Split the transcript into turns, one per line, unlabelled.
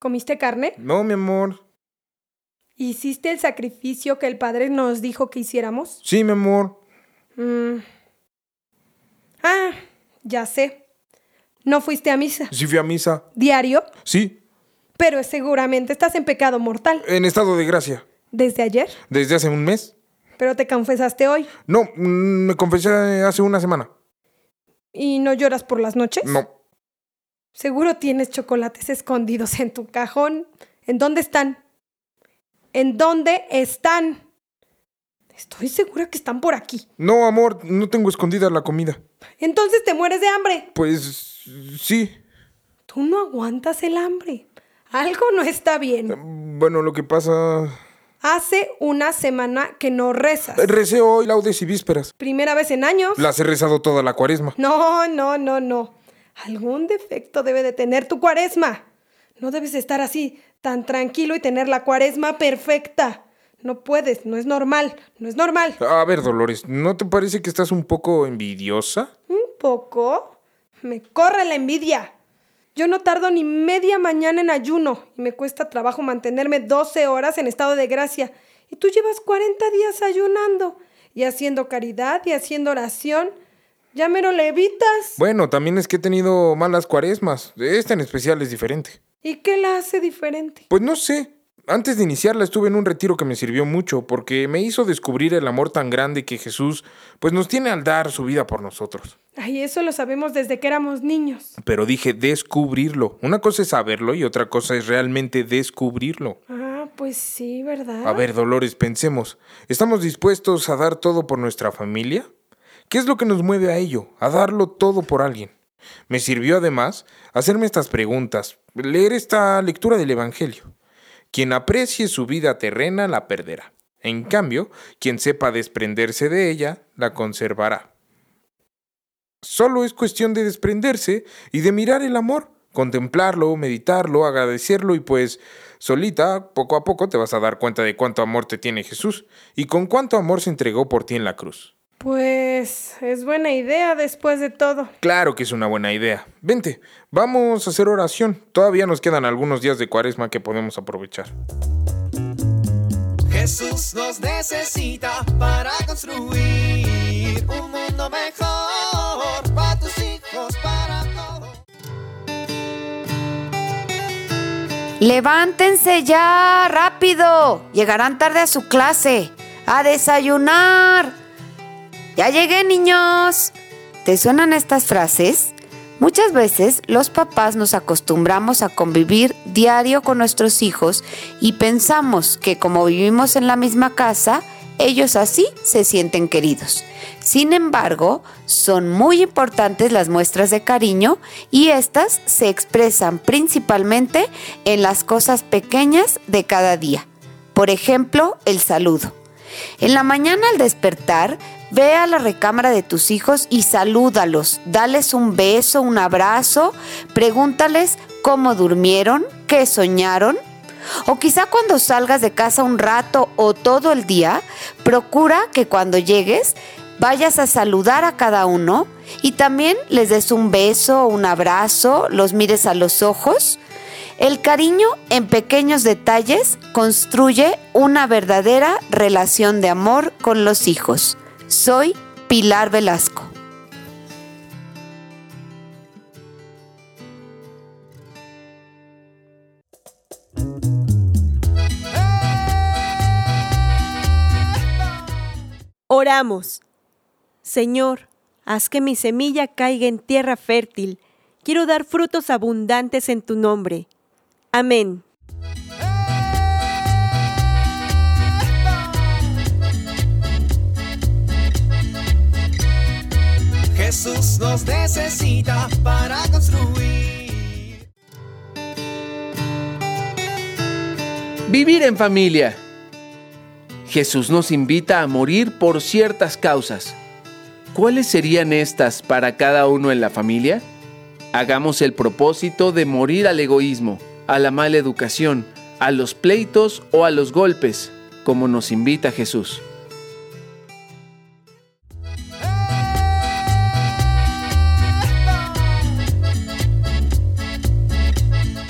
¿Comiste carne?
No, mi amor.
¿Hiciste el sacrificio que el Padre nos dijo que hiciéramos?
Sí, mi amor.
Mm. Ah, ya sé. No fuiste a misa.
Sí fui a misa.
¿Diario?
Sí,
Pero seguramente estás en pecado mortal.
en estado de gracia.
¿Desde ayer?
Desde hace un mes.
Pero te confesaste hoy.
No, mm, me confesé hace una semana.
¿Y no lloras por las noches?
No.
Seguro tienes chocolates escondidos en tu cajón. ¿En dónde están? ¿En dónde están? Estoy segura que están por aquí.
No, amor, no tengo escondida la comida.
Entonces te mueres de hambre.
Pues sí.
Tú no aguantas el hambre. Algo no está bien.
Bueno, lo que pasa...
Hace una semana que no rezas.
Recé hoy laudes y vísperas.
Primera vez en años.
Las he rezado toda la cuaresma.
No, no, no, no. Algún defecto debe de tener tu cuaresma. No debes estar así, tan tranquilo y tener la cuaresma perfecta. No puedes, no es normal, no es normal.
A ver, Dolores, ¿no te parece que estás un poco envidiosa?
¿Un poco? Me corre la envidia. Yo no tardo ni media mañana en ayuno y me cuesta trabajo mantenerme 12 horas en estado de gracia. Y tú llevas 40 días ayunando y haciendo caridad y haciendo oración. Ya me lo levitas.
Bueno, también es que he tenido malas cuaresmas. Esta en especial es diferente.
¿Y qué la hace diferente?
Pues no sé. Antes de iniciarla estuve en un retiro que me sirvió mucho porque me hizo descubrir el amor tan grande que Jesús pues nos tiene al dar su vida por nosotros.
Ay, eso lo sabemos desde que éramos niños.
Pero dije descubrirlo. Una cosa es saberlo y otra cosa es realmente descubrirlo.
Ah, pues sí, ¿verdad?
A ver, Dolores, pensemos. ¿Estamos dispuestos a dar todo por nuestra familia? ¿Qué es lo que nos mueve a ello? A darlo todo por alguien. Me sirvió además hacerme estas preguntas, leer esta lectura del Evangelio. Quien aprecie su vida terrena la perderá. En cambio, quien sepa desprenderse de ella, la conservará. Solo es cuestión de desprenderse y de mirar el amor, contemplarlo, meditarlo, agradecerlo y pues solita, poco a poco te vas a dar cuenta de cuánto amor te tiene Jesús y con cuánto amor se entregó por ti en la cruz.
Pues es buena idea después de todo.
Claro que es una buena idea. Vente, vamos a hacer oración. Todavía nos quedan algunos días de cuaresma que podemos aprovechar.
Jesús nos necesita para construir un mundo mejor para tus hijos, para todos.
Levántense ya, rápido. Llegarán tarde a su clase. A desayunar. Ya llegué, niños. ¿Te suenan estas frases? Muchas veces los papás nos acostumbramos a convivir diario con nuestros hijos y pensamos que como vivimos en la misma casa, ellos así se sienten queridos. Sin embargo, son muy importantes las muestras de cariño y estas se expresan principalmente en las cosas pequeñas de cada día. Por ejemplo, el saludo. En la mañana al despertar, ve a la recámara de tus hijos y salúdalos. Dales un beso, un abrazo, pregúntales cómo durmieron, qué soñaron. O quizá cuando salgas de casa un rato o todo el día, procura que cuando llegues vayas a saludar a cada uno y también les des un beso, un abrazo, los mires a los ojos. El cariño en pequeños detalles construye una verdadera relación de amor con los hijos. Soy Pilar Velasco.
Oramos. Señor, haz que mi semilla caiga en tierra fértil. Quiero dar frutos abundantes en tu nombre. Amén.
Jesús nos necesita para construir.
Vivir en familia. Jesús nos invita a morir por ciertas causas. ¿Cuáles serían estas para cada uno en la familia? Hagamos el propósito de morir al egoísmo, a la mala educación, a los pleitos o a los golpes, como nos invita Jesús.